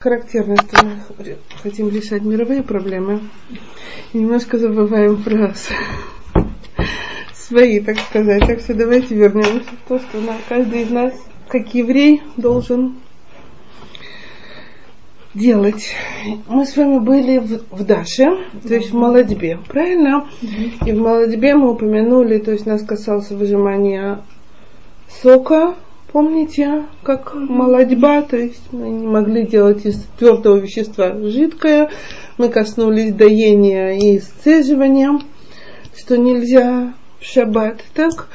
Характерно, что мы хотим решать мировые проблемы и немножко забываем про свои, так сказать. Так что давайте вернемся в то, что каждый из нас, как еврей, должен делать. Мы с вами были в, в Даше, то есть в молодьбе, правильно? И в молодьбе мы упомянули, то есть нас касался выжимания сока, Помните, как молодьба, то есть мы не могли делать из твердого вещества жидкое, мы коснулись доения и сцеживания, что нельзя в шаббат, так?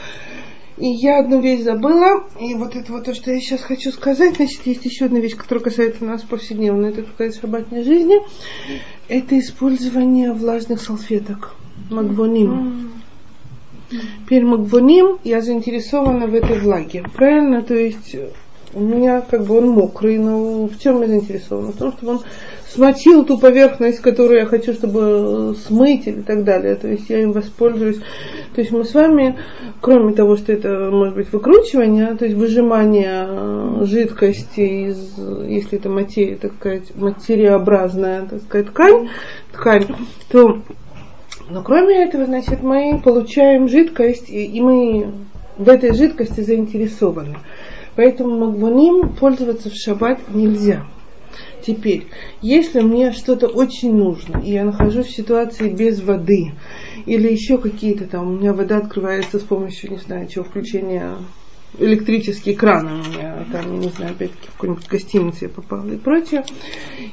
И я одну вещь забыла, и вот это вот то, что я сейчас хочу сказать, значит, есть еще одна вещь, которая касается нас повседневной, это сказать, шаббатной жизни, это использование влажных салфеток, магвоним. Пермагвоним, я заинтересована в этой влаге. Правильно? То есть у меня как бы он мокрый, но в чем я заинтересована? В том, чтобы он смочил ту поверхность, которую я хочу, чтобы смыть и так далее. То есть я им воспользуюсь. То есть мы с вами, кроме того, что это может быть выкручивание, то есть выжимание жидкости из, если это материя, так сказать, материообразная, так сказать, ткань, ткань, то но кроме этого, значит, мы получаем жидкость, и мы в этой жидкости заинтересованы. Поэтому магваним пользоваться в шаббат нельзя. Теперь, если мне что-то очень нужно, и я нахожусь в ситуации без воды, или еще какие-то там, у меня вода открывается с помощью, не знаю, чего, включения электрические краны у меня, там, не знаю, опять-таки в какой-нибудь гостинице я попала и прочее.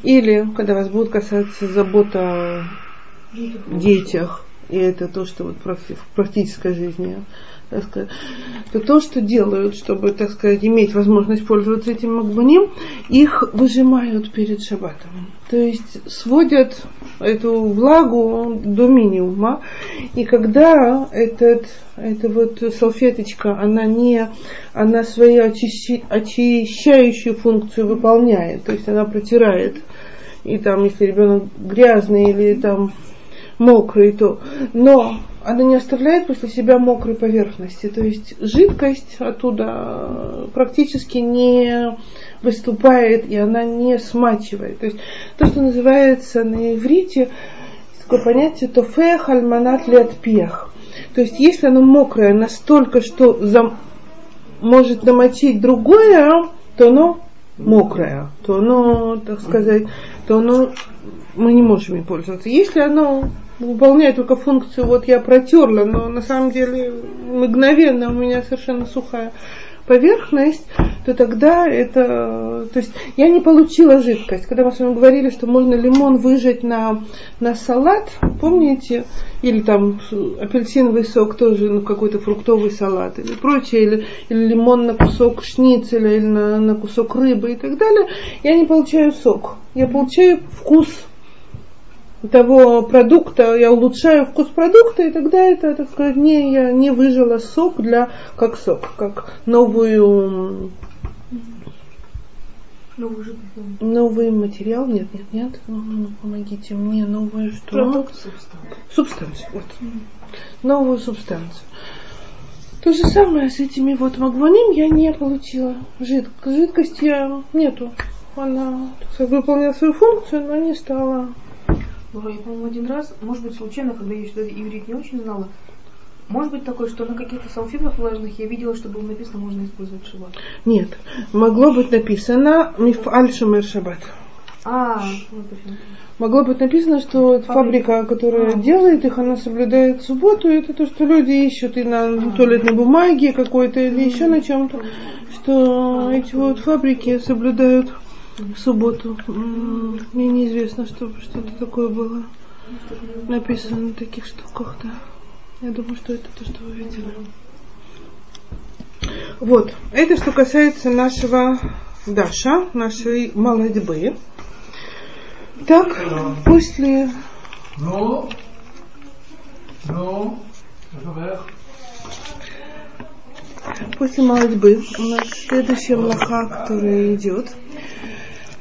Или, когда вас будут касаться забота детях, и это то, что вот в практической жизни, так сказать, то то, что делают, чтобы, так сказать, иметь возможность пользоваться этим магбаним, их выжимают перед шаббатом. То есть сводят эту влагу до минимума, и когда этот, эта вот салфеточка, она не, она свою очищи, очищающую функцию выполняет, то есть она протирает, и там, если ребенок грязный или там мокрый, то, но она не оставляет после себя мокрой поверхности. То есть жидкость оттуда практически не выступает, и она не смачивает. То есть то, что называется на иврите, такое понятие тофех альманат летпех. То есть если оно мокрое настолько, что зам... может намочить другое, то оно мокрое, то оно, так сказать, то оно мы не можем им пользоваться. Если оно выполняет только функцию, вот я протерла, но на самом деле мгновенно у меня совершенно сухая поверхность, то тогда это, то есть я не получила жидкость. Когда мы с вами говорили, что можно лимон выжать на, на салат, помните, или там апельсиновый сок тоже, ну какой-то фруктовый салат или прочее, или, или лимон на кусок шницеля, или на, на кусок рыбы и так далее, я не получаю сок. Я получаю вкус того продукта, я улучшаю вкус продукта, и тогда это, так сказать, не, я не выжила сок для, как сок, как новую Новый материал? Нет, нет, нет. Ну, помогите мне. Новую что? Продукт, субстанцию. Субстанцию, вот. Новую субстанцию. То же самое с этими вот магваним я не получила. Жид, жидкость я нету. Она сказать, выполнила свою функцию, но не стала я, по-моему, один раз, может быть, случайно, когда я еще иврит не очень знала, может быть такое, что на каких-то салфетках влажных я видела, что было написано, можно использовать шаббат? Нет, могло быть написано мифаль шамер шаббат. А, Могло быть написано, что фабрика, фабрика которая а. делает их, она соблюдает субботу, и это то, что люди ищут и на а. туалетной бумаге какой-то, или еще на чем-то, что эти вот фабрики соблюдают в субботу. Мне неизвестно, что что-то такое было написано на таких штуках, да. Я думаю, что это то, что вы видели. Вот, это что касается нашего Даша, нашей молодьбы. Так, после... Ну, ну, После молодьбы у нас следующая млаха, которая идет,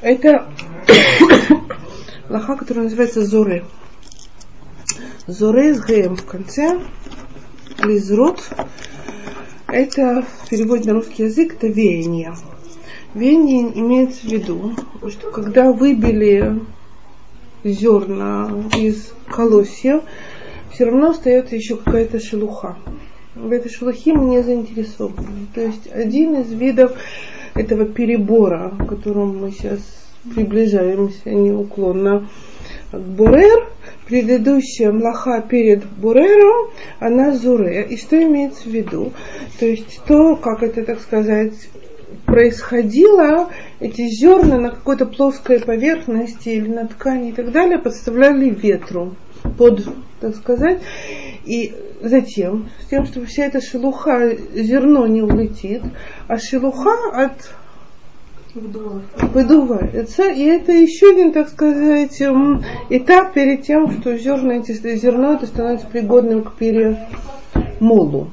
это лоха, которая называется Зоре. Зоре с ГМ в конце. Лизрот. Это в переводе на русский язык это веяние. Венье имеется в виду, что когда выбили зерна из колосьев, все равно остается еще какая-то шелуха. В этой шелухе мы не заинтересованы. То есть один из видов этого перебора, к которому мы сейчас приближаемся неуклонно к Бурер, предыдущая млаха перед Бурером, она Зуре. И что имеется в виду? То есть то, как это, так сказать, происходило, эти зерна на какой-то плоской поверхности или на ткани и так далее подставляли ветру под, так сказать, и затем, с тем, чтобы вся эта шелуха, зерно не улетит, а шелуха от выдувается. И это еще один, так сказать, этап перед тем, что зерно, зерно это становится пригодным к перемолу.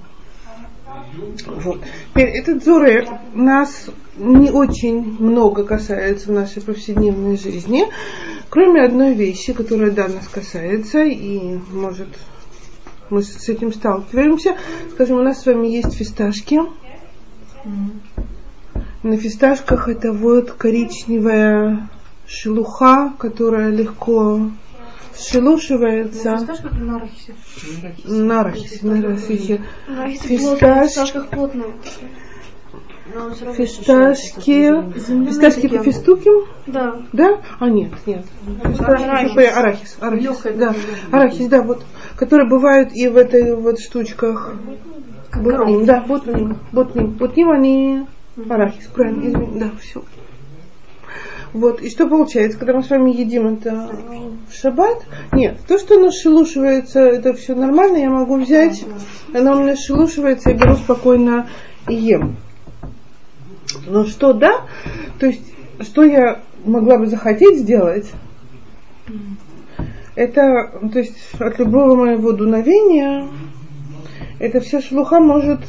Вот. Теперь этот зуре нас не очень много касается в нашей повседневной жизни, кроме одной вещи, которая да, нас касается и может мы с этим сталкиваемся. Скажем, у нас с вами есть фисташки. На фисташках это вот коричневая шелуха, которая легко шелушивается. На фисташках или на арахисе? На арахисе, на арахисе. Фисташ... плотная. Фисташки, фисташки по фистуким? Да. Да? А нет, нет. Фисташки арахис. арахис. арахис. Да. Арахис, да, вот. Которые бывают и в этой вот штучках. Ботним, да, ботним, ботним. Ботним они арахис, правильно, извини, да, все. Вот, и что получается, когда мы с вами едим это в шаббат? Нет, то, что оно шелушивается, это все нормально, я могу взять, оно у меня шелушивается, я беру спокойно и ем. Но что да, то есть, что я могла бы захотеть сделать, это, то есть, от любого моего дуновения, эта вся шелуха может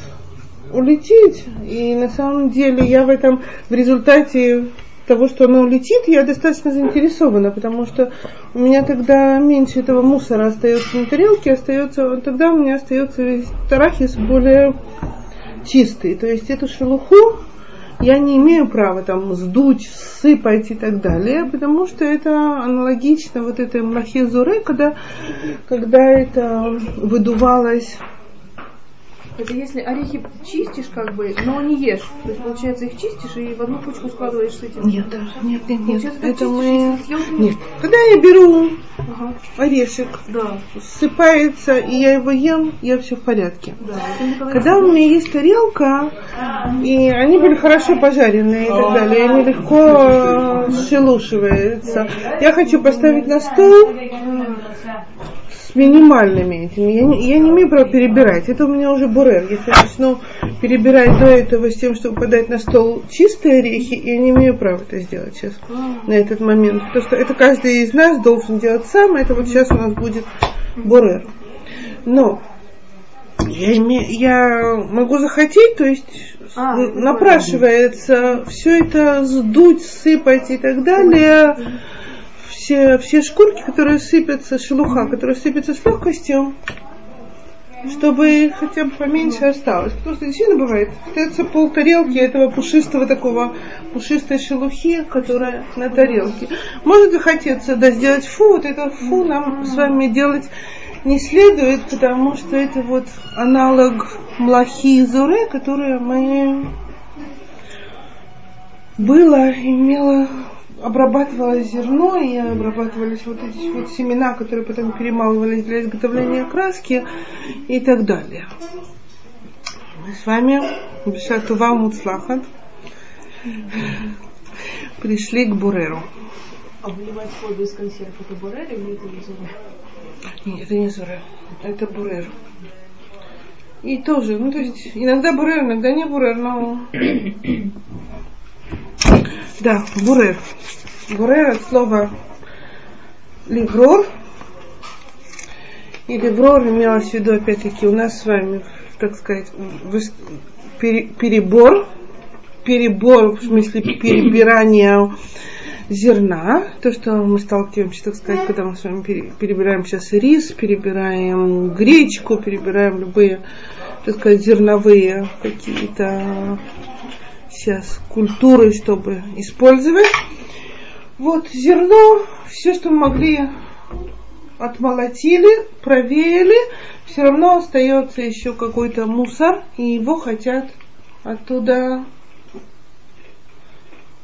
улететь. И на самом деле я в этом, в результате того, что она улетит, я достаточно заинтересована, потому что у меня тогда меньше этого мусора остается на тарелке, остается, тогда у меня остается весь тарахис более чистый. То есть эту шелуху я не имею права там сдуть, сыпать и так далее, потому что это аналогично вот этой млахе когда, когда это выдувалось это если орехи чистишь, как бы, но не ешь. То есть, получается, их чистишь и в одну кучку складываешь с этим. Нет, нет, нет, нет. Это мы... Нет. Когда я беру ага. орешек, да. ссыпается, и я его ем, я все в порядке. Да, Когда у меня есть тарелка, и они были хорошо пожаренные и так далее, и они легко шелушиваются. Я хочу поставить на стол, с минимальными этими. Я не, я не имею права перебирать. Это у меня уже бурер. Если я начну перебирать до этого с тем, чтобы подать на стол чистые орехи, я не имею права это сделать сейчас, на этот момент. Потому что это каждый из нас должен делать сам. Это вот сейчас у нас будет бурер. Но я, име, я могу захотеть, то есть а, напрашивается все это сдуть, сыпать и так далее все, все шкурки, которые сыпятся, шелуха, которая сыпется с легкостью, чтобы хотя бы поменьше осталось. Потому что действительно бывает, остается пол тарелки этого пушистого такого, пушистой шелухи, которая на тарелке. Может захотеться да, сделать фу, вот это фу нам с вами делать не следует, потому что это вот аналог млахи и зуре, которое мы было, имело обрабатывалось зерно и обрабатывались вот эти вот семена, которые потом перемалывались для изготовления краски и так далее. Мы с вами Бешатува Муцлахат пришли к Буреру. А выливать воду из консерв это Бурер или это не Зуре? Нет, это не Зуре, это Бурер. И тоже, ну то есть иногда Бурер, иногда не Бурер, но да, бурер. Бурер от слова ливрор. И ливрор имелось в виду, опять-таки, у нас с вами, так сказать, перебор. Перебор, в смысле перебирания зерна, то, что мы сталкиваемся, так сказать, когда мы с вами перебираем сейчас рис, перебираем гречку, перебираем любые, так сказать, зерновые какие-то сейчас культурой, чтобы использовать. Вот зерно, все, что мы могли, отмолотили, проверили, все равно остается еще какой-то мусор, и его хотят оттуда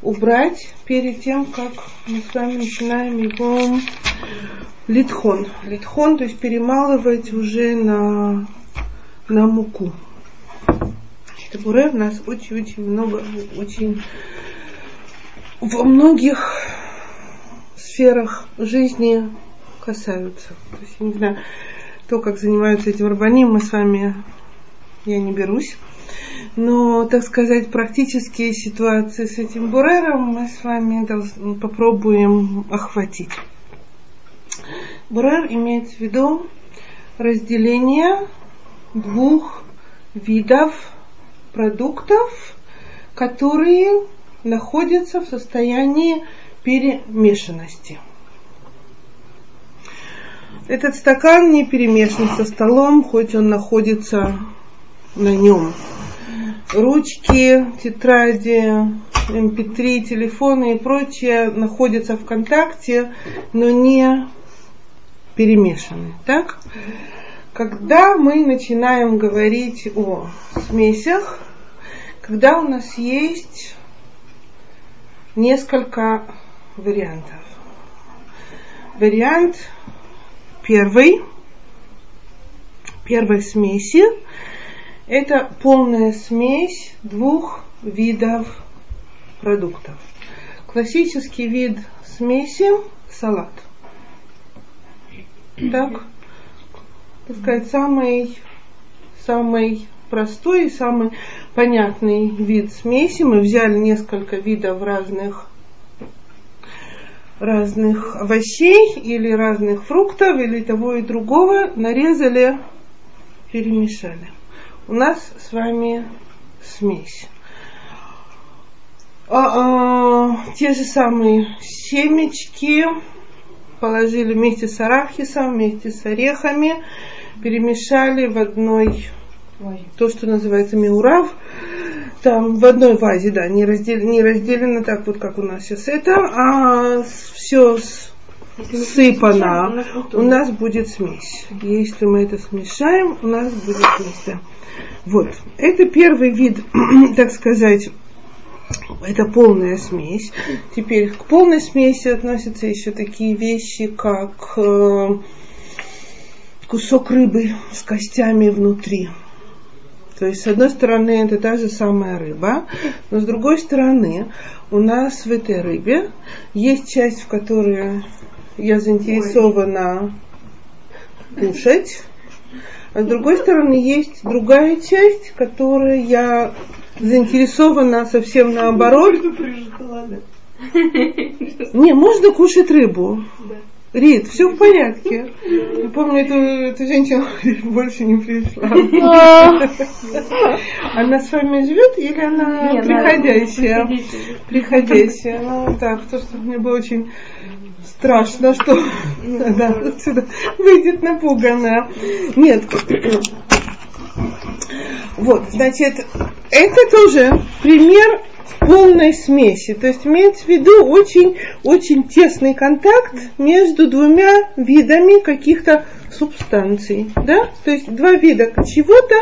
убрать перед тем, как мы с вами начинаем его литхон. Литхон, то есть перемалывать уже на, на муку. Табуре у нас очень-очень много, очень во многих сферах жизни касаются. То есть, я не знаю, то, как занимаются этим рабаним, мы с вами, я не берусь. Но, так сказать, практические ситуации с этим бурером мы с вами попробуем охватить. Бурер имеет в виду разделение двух видов продуктов, которые находятся в состоянии перемешанности. Этот стакан не перемешан со столом, хоть он находится на нем. Ручки, тетради, MP3, эм телефоны и прочее находятся в контакте, но не перемешаны. Так? Когда мы начинаем говорить о смесях, когда у нас есть несколько вариантов. Вариант первый, первой смеси, это полная смесь двух видов продуктов. Классический вид смеси – салат. Так, так сказать, самый, самый простой и самый понятный вид смеси. Мы взяли несколько видов разных разных овощей или разных фруктов или того и другого, нарезали, перемешали. У нас с вами смесь. А, а, те же самые семечки положили вместе с арахисом, вместе с орехами, перемешали в одной, то, что называется миурав, там в одной вазе, да, не, раздел, не разделено так вот, как у нас сейчас это, а все сыпано, у нас будет смесь. Если мы это смешаем, у нас будет смесь, да. Вот, это первый вид, так сказать, это полная смесь. Теперь к полной смеси относятся еще такие вещи, как э, кусок рыбы с костями внутри. То есть, с одной стороны, это та же самая рыба, но с другой стороны, у нас в этой рыбе есть часть, в которой я заинтересована кушать, а с другой стороны, есть другая часть, которая я заинтересована совсем наоборот. Не, можно кушать рыбу. Рит, все в порядке. Я помню, эту, эту женщину больше не пришла. Она с вами живет или она Нет, приходящая? Приходящая. Ну да, потому что мне было очень страшно, что да, отсюда выйдет напуганная. Нет. Вот, значит, это тоже пример полной смеси. То есть имеется в виду очень, очень тесный контакт между двумя видами каких-то субстанций. Да? То есть два вида чего-то,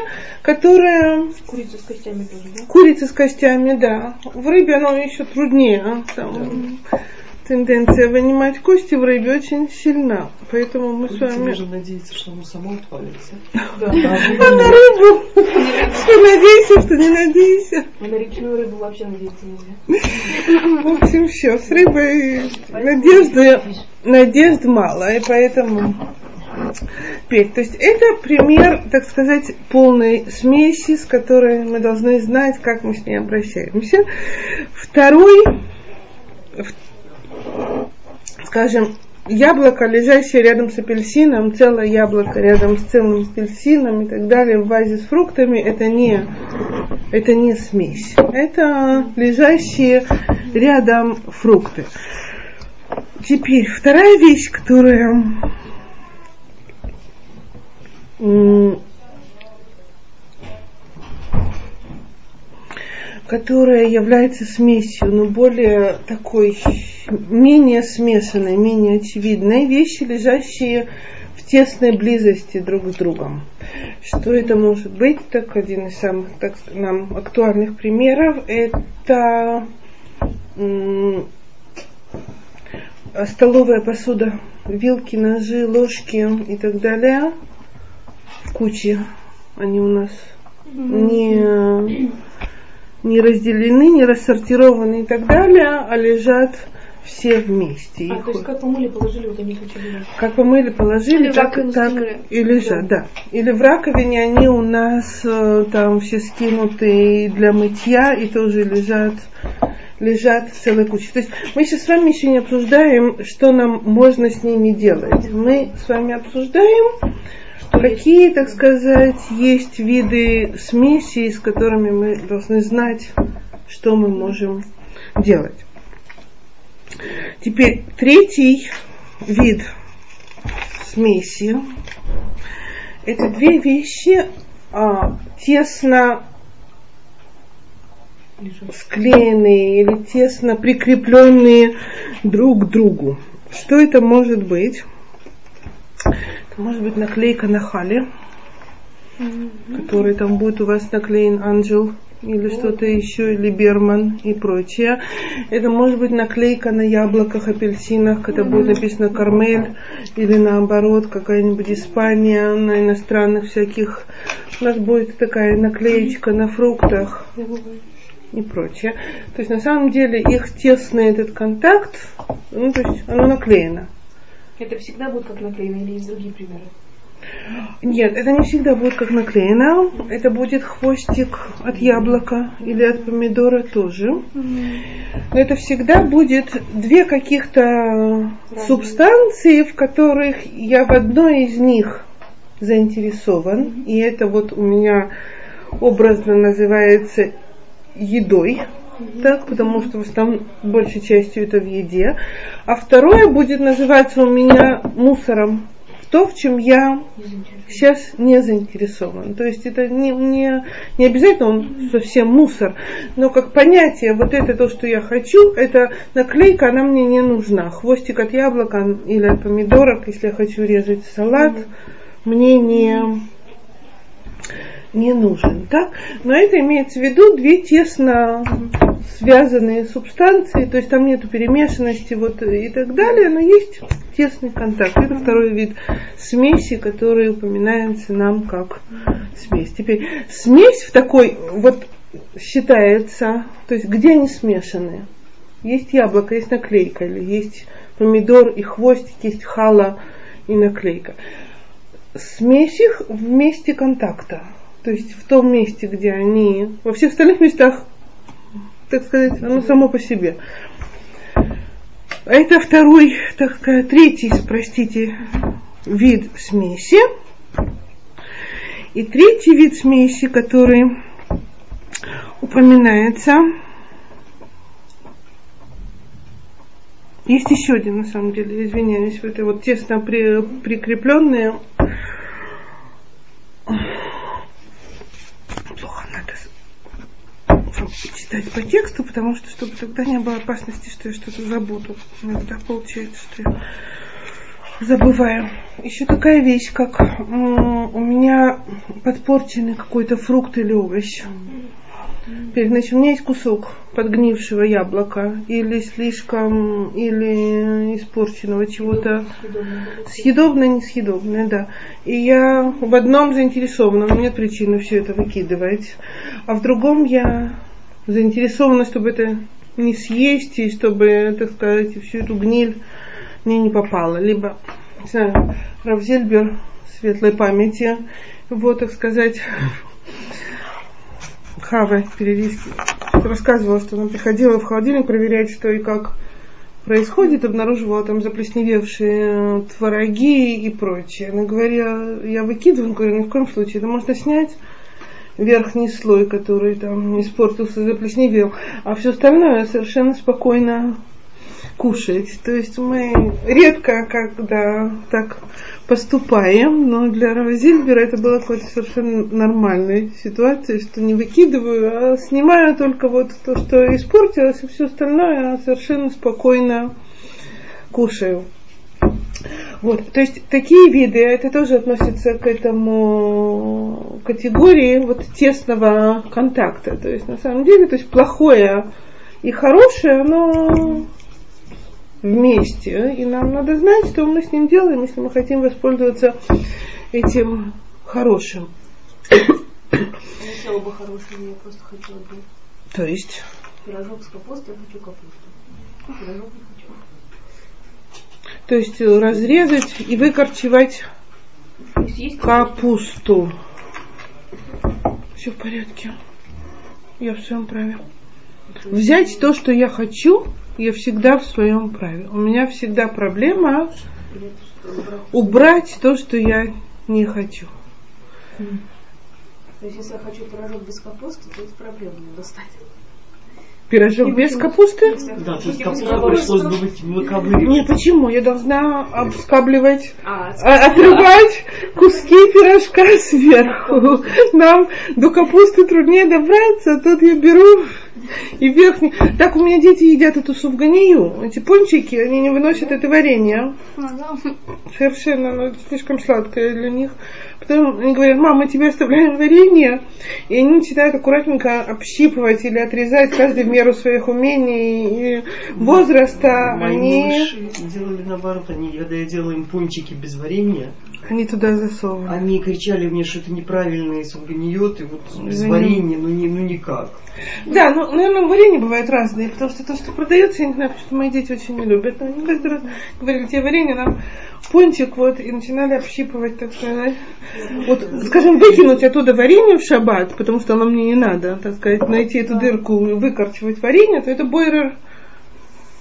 которое... Курица с костями тоже, да? Курица с костями, да. В рыбе оно еще труднее. Там, да тенденция вынимать кости в рыбе очень сильна. Поэтому мы с вами... Можно надеяться, что оно само отвалится. А на рыбу? Что надейся, что не надейся. А на речную рыбу вообще надеяться нельзя. В общем, все. С рыбой надежды, надежд мало. И поэтому... То есть это пример, так сказать, полной смеси, с которой мы должны знать, как мы с ней обращаемся. Второй, скажем, яблоко, лежащее рядом с апельсином, целое яблоко рядом с целым апельсином и так далее в вазе с фруктами, это не, это не смесь. Это лежащие рядом фрукты. Теперь вторая вещь, которая которая является смесью, но более такой, менее смешанной, менее очевидной, вещи, лежащие в тесной близости друг с другом. Что это может быть? Так, один из самых так, нам актуальных примеров – это м- столовая посуда, вилки, ножи, ложки и так далее в куче. Они у нас не, не разделены, не рассортированы и так далее, а лежат все вместе. А, то есть как помыли, положили, вот они кучу Как помыли, положили, Или так, так скинули. и лежат, да. Или в раковине они у нас э, там все скинуты для мытья и тоже лежат лежат в целой куче. То есть мы сейчас с вами еще не обсуждаем, что нам можно с ними делать. Мы с вами обсуждаем, какие, так сказать, есть виды смеси, с которыми мы должны знать, что мы можем делать. Теперь третий вид смеси. Это две вещи а, тесно склеенные или тесно прикрепленные друг к другу. Что это может быть? Может быть наклейка на хале, который там будет у вас наклеен ангел или что-то еще, или Берман и прочее. Это может быть наклейка на яблоках, апельсинах, когда будет написано Кармель, или наоборот, какая-нибудь Испания, на иностранных всяких. У нас будет такая наклеечка на фруктах и прочее. То есть на самом деле их тесный этот контакт, ну то есть оно наклеено. Это всегда будет как наклеено или есть другие примеры? Нет, это не всегда будет как наклеено. Это будет хвостик от яблока или от помидора тоже. Но это всегда будет две каких-то субстанции, в которых я в одной из них заинтересован. И это вот у меня образно называется едой, так, потому что в основном большей частью это в еде. А второе будет называться у меня мусором. То, в чем я сейчас не заинтересован. То есть это не, не, не обязательно он совсем мусор, но как понятие, вот это то, что я хочу, это наклейка, она мне не нужна. Хвостик от яблока или от помидорок, если я хочу резать салат, мне не, не нужен. Так? Но это имеется в виду две тесно связанные субстанции, то есть там нету перемешанности вот, и так далее, но есть тесный контакт. Это второй вид смеси, который упоминается нам как смесь. Теперь смесь в такой вот считается, то есть где они смешаны. Есть яблоко, есть наклейка, или есть помидор и хвостик, есть хала и наклейка. Смесь их в месте контакта. То есть в том месте, где они, во всех остальных местах, так сказать, оно само по себе. А это второй, так сказать, третий, простите, вид смеси. И третий вид смеси, который упоминается, есть еще один, на самом деле, извиняюсь, это вот тесно при, прикрепленные плохо надо читать по тексту, потому что чтобы тогда не было опасности, что я что-то забуду. Иногда получается, что я забываю. Еще такая вещь, как у меня подпорченный какой-то фрукт или овощ. Значит, у меня есть кусок подгнившего яблока или слишком, или испорченного чего-то. Съедобное, несъедобное, да. И я в одном заинтересована, у меня нет причины все это выкидывать. А в другом я заинтересована, чтобы это не съесть, и чтобы, так сказать, всю эту гниль мне не попала. Либо, не знаю, Равзельбер светлой памяти, вот, так сказать, Хава периодически рассказывала, что она приходила в холодильник проверять, что и как происходит, обнаруживала там заплесневевшие э, твороги и прочее. Она говорила, я выкидываю, говорю, ни в коем случае, это можно снять верхний слой, который там испортился, заплесневел, а все остальное совершенно спокойно кушать. То есть мы редко когда так поступаем, но для Равзильбера это было какой-то совершенно нормальной ситуацией, что не выкидываю, а снимаю только вот то, что испортилось, и все остальное совершенно спокойно кушаю. Вот, то есть такие виды, это тоже относится к этому категории вот тесного контакта. То есть на самом деле, то есть плохое и хорошее, оно вместе. И нам надо знать, что мы с ним делаем, если мы хотим воспользоваться этим хорошим. Если оба хорошие, я просто хочу одну. То есть? Пирожок с капустой, я хочу капусту. Пирожок. То есть разрезать и выкорчевать капусту. Все в порядке. Я в своем праве. Взять то, что я хочу, я всегда в своем праве. У меня всегда проблема убрать то, что я не хочу. То есть, если я хочу пирожок без капусты, то это проблема достать. Пирожок И без капусты? Да, то есть без капуста капусты, пришлось бы быть выковыривать. Не, почему? Я должна обскабливать, А, а- отрывать куски пирожка сверху. Нам до капусты труднее добраться, а тут я беру и верхний. Так у меня дети едят эту суфганию. Эти пончики, они не выносят это варенье. Совершенно, оно слишком сладкое для них. Потом они говорят, мам, мы тебе оставляем варенье. И они начинают аккуратненько общипывать или отрезать каждый в меру своих умений и возраста. Мои Они, делали наоборот, они, когда я делала им пончики без варенья, они туда засовывают. они кричали мне, что это неправильные сулганиоты, вот без варенья, ну, не, ну никак. Да, ну, наверное, варенье бывает разные, потому что то, что продается, я не знаю, потому что мои дети очень не любят. Но они каждый раз говорили, тебе варенье, нам пончик, вот, и начинали общипывать, так сказать. Вот, скажем, выкинуть оттуда варенье в шаббат, потому что оно мне не надо, так сказать, найти эту дырку и выкорчевать варенье, то это бойрер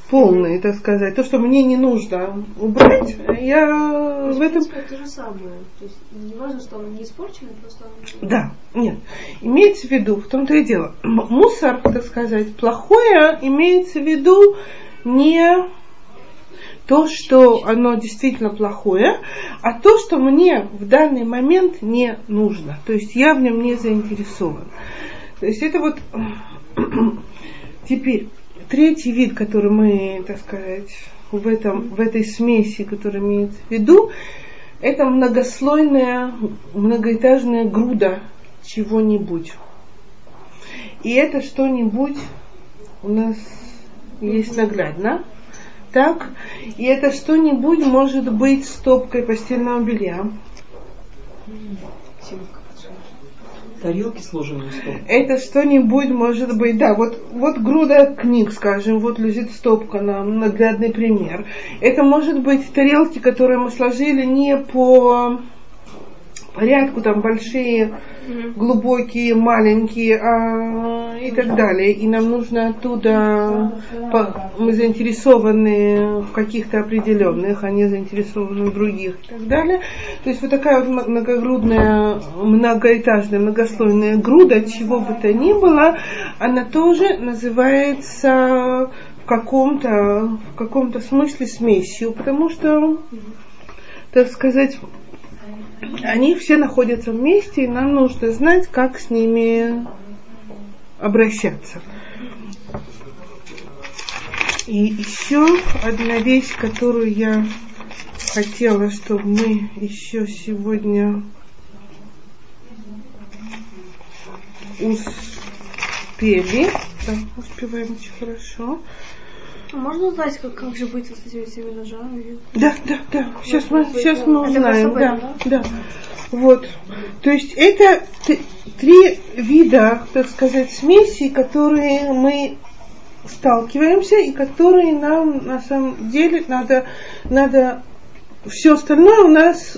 полный, так сказать. То, что мне не нужно убрать, я в в этом... это же самое. То есть, не важно, что оно не испорчено, просто оно... Да, нет. Имеется в виду, в том-то и дело, мусор, так сказать, плохое, имеется в виду не то, что оно действительно плохое, а то, что мне в данный момент не нужно. То есть я в нем не заинтересован. То есть это вот теперь третий вид, который мы, так сказать, в, этом, в этой смеси, который имеется в виду, это многослойная, многоэтажная груда чего-нибудь. И это что-нибудь у нас есть наглядно. Так, и это что-нибудь может быть стопкой постельного белья. Тарелки сложены в стол. Это что-нибудь может быть, да, вот, вот груда книг, скажем, вот лежит стопка на наглядный пример. Это может быть тарелки, которые мы сложили не по порядку, там большие, глубокие, маленькие а, и так далее. И нам нужно оттуда, по- мы заинтересованы в каких-то определенных, а не заинтересованы в других и так далее. То есть вот такая вот многогрудная, многоэтажная, многослойная груда, чего бы то ни было, она тоже называется в каком-то, в каком-то смысле смесью, потому что, так сказать, они все находятся вместе, и нам нужно знать, как с ними обращаться. И еще одна вещь, которую я хотела, чтобы мы еще сегодня успели. Да, успеваем очень хорошо. Можно узнать, как, как же быть с этими всеми ножами? Да, да, да. Сейчас мы, сейчас мы узнаем. Да, да. Вот. То есть это три вида, так сказать, смесей, которые мы сталкиваемся и которые нам на самом деле надо, надо все остальное у нас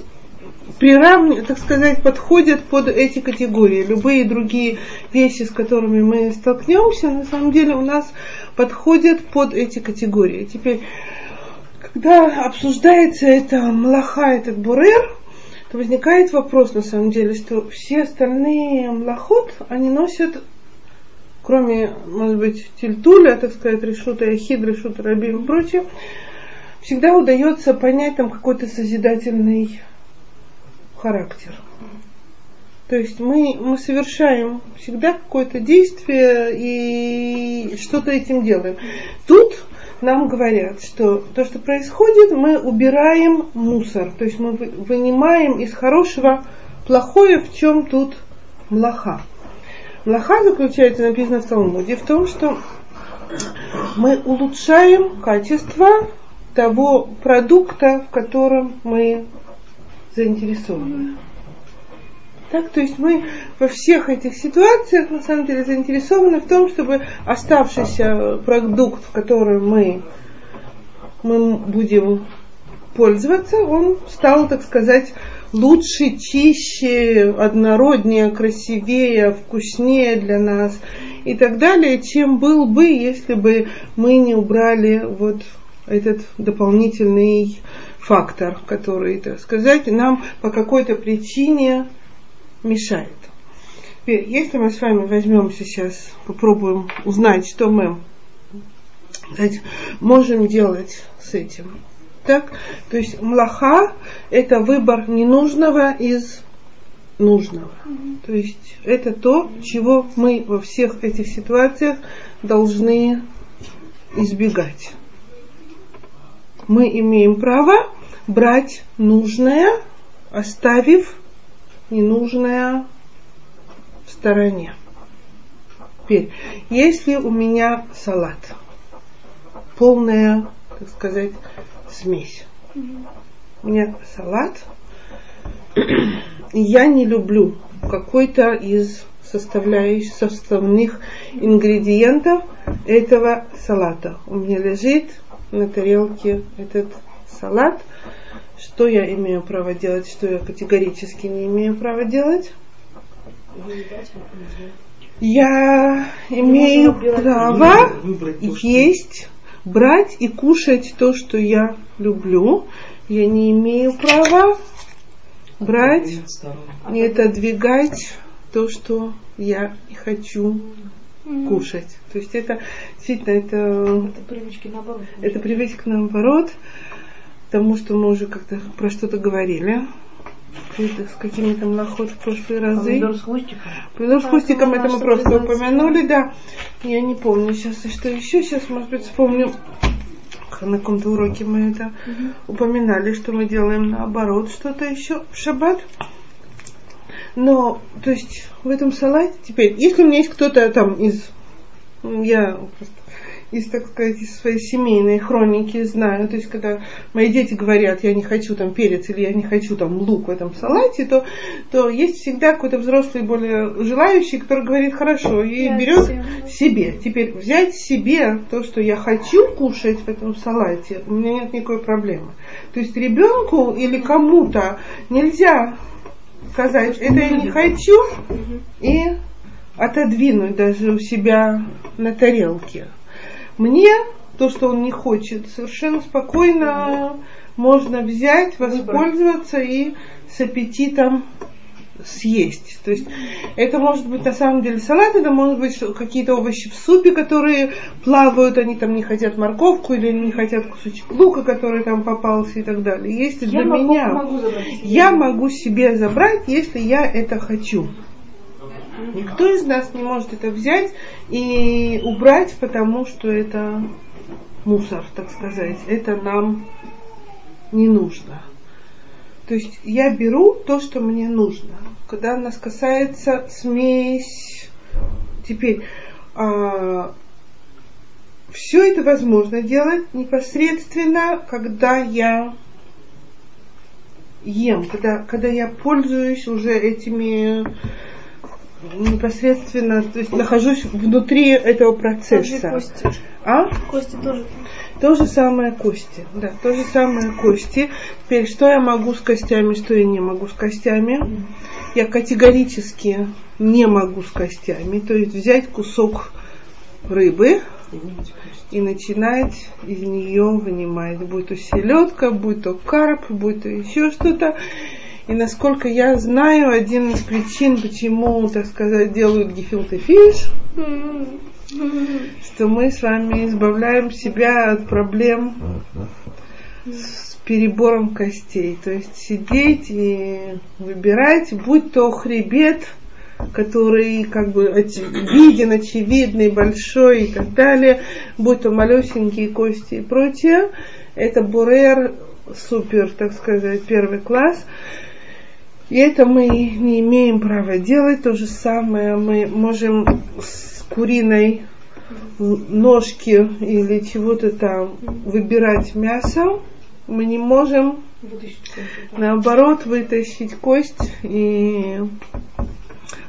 приравнивать, так сказать, подходят под эти категории. Любые другие вещи, с которыми мы столкнемся, на самом деле у нас подходят под эти категории. Теперь, когда обсуждается это млаха, этот бурер, то возникает вопрос, на самом деле, что все остальные млахот, они носят кроме, может быть, тильтуля, так сказать, решута яхид, решута рабим и прочее, всегда удается понять там какой-то созидательный характер. То есть мы, мы совершаем всегда какое-то действие и что-то этим делаем. Тут нам говорят, что то, что происходит, мы убираем мусор. То есть мы вынимаем из хорошего плохое, в чем тут млаха. Млаха заключается, написано в Талмуде, в том, что мы улучшаем качество того продукта, в котором мы заинтересованы. Так, то есть мы во всех этих ситуациях на самом деле заинтересованы в том, чтобы оставшийся продукт, в котором мы, мы будем пользоваться, он стал, так сказать, лучше, чище, однороднее, красивее, вкуснее для нас и так далее, чем был бы, если бы мы не убрали вот этот дополнительный фактор, который, так сказать, нам по какой-то причине мешает. Теперь, если мы с вами возьмем сейчас, попробуем узнать, что мы сказать, можем делать с этим. Так? То есть млаха – это выбор ненужного из нужного. То есть это то, чего мы во всех этих ситуациях должны избегать. Мы имеем право брать нужное, оставив ненужное в стороне. Теперь, если у меня салат, полная, так сказать, смесь. У меня салат, и я не люблю какой-то из составляющих, составных ингредиентов этого салата. У меня лежит на тарелке этот салат – что я имею право делать, что я категорически не имею права делать. Я имею право есть, брать и кушать то, что я люблю. Я не имею права брать и отодвигать то, что я не хочу кушать. То есть это действительно это, это привычки наоборот. Это привычка наоборот тому, что мы уже как-то про что-то говорили. Это с какими-то млохот в прошлые разы. Помидор с хвостиком. Помидор с хвостиком, это мы просто упомянули, да. Я не помню сейчас, что еще. Сейчас, может быть, вспомню. На каком-то уроке мы это угу. упоминали, что мы делаем наоборот что-то еще в шаббат. Но, то есть, в этом салате теперь, если у меня есть кто-то там из я просто из, так сказать, из своей семейной хроники знаю. То есть, когда мои дети говорят, я не хочу там перец или я не хочу там лук в этом салате, то, то есть всегда какой-то взрослый, более желающий, который говорит, хорошо, и я берет себе. себе. Теперь взять себе то, что я хочу кушать в этом салате, у меня нет никакой проблемы. То есть ребенку или кому-то нельзя сказать, это я не хочу, и отодвинуть даже у себя на тарелке. Мне то, что он не хочет, совершенно спокойно можно взять, воспользоваться и с аппетитом съесть. То есть это может быть на самом деле салат, это может быть какие-то овощи в супе, которые плавают, они там не хотят морковку или не хотят кусочек лука, который там попался и так далее. Если для могу, меня могу я могу себе забрать, если я это хочу. Никто из нас не может это взять и убрать, потому что это мусор, так сказать. Это нам не нужно. То есть я беру то, что мне нужно. Когда нас касается смесь, теперь а, все это возможно делать непосредственно, когда я ем, когда, когда я пользуюсь уже этими непосредственно, то есть нахожусь внутри этого процесса. Кости. А? Кости тоже. То же самое кости, да, то же самое кости. Теперь, что я могу с костями, что я не могу с костями? Я категорически не могу с костями. То есть взять кусок рыбы и начинать из нее вынимать, будь то селедка, будь то карп, будь то еще что-то И насколько я знаю, один из причин, почему, так сказать, делают гефилт фиш, что мы с вами избавляем себя от проблем с перебором костей. То есть сидеть и выбирать, будь то хребет, который как бы виден, очевидный, большой и так далее, будь то малюсенькие кости и прочее, это бурер супер, так сказать, первый класс. И это мы не имеем права делать. То же самое мы можем с куриной ножки или чего-то там выбирать мясо. Мы не можем наоборот вытащить кость и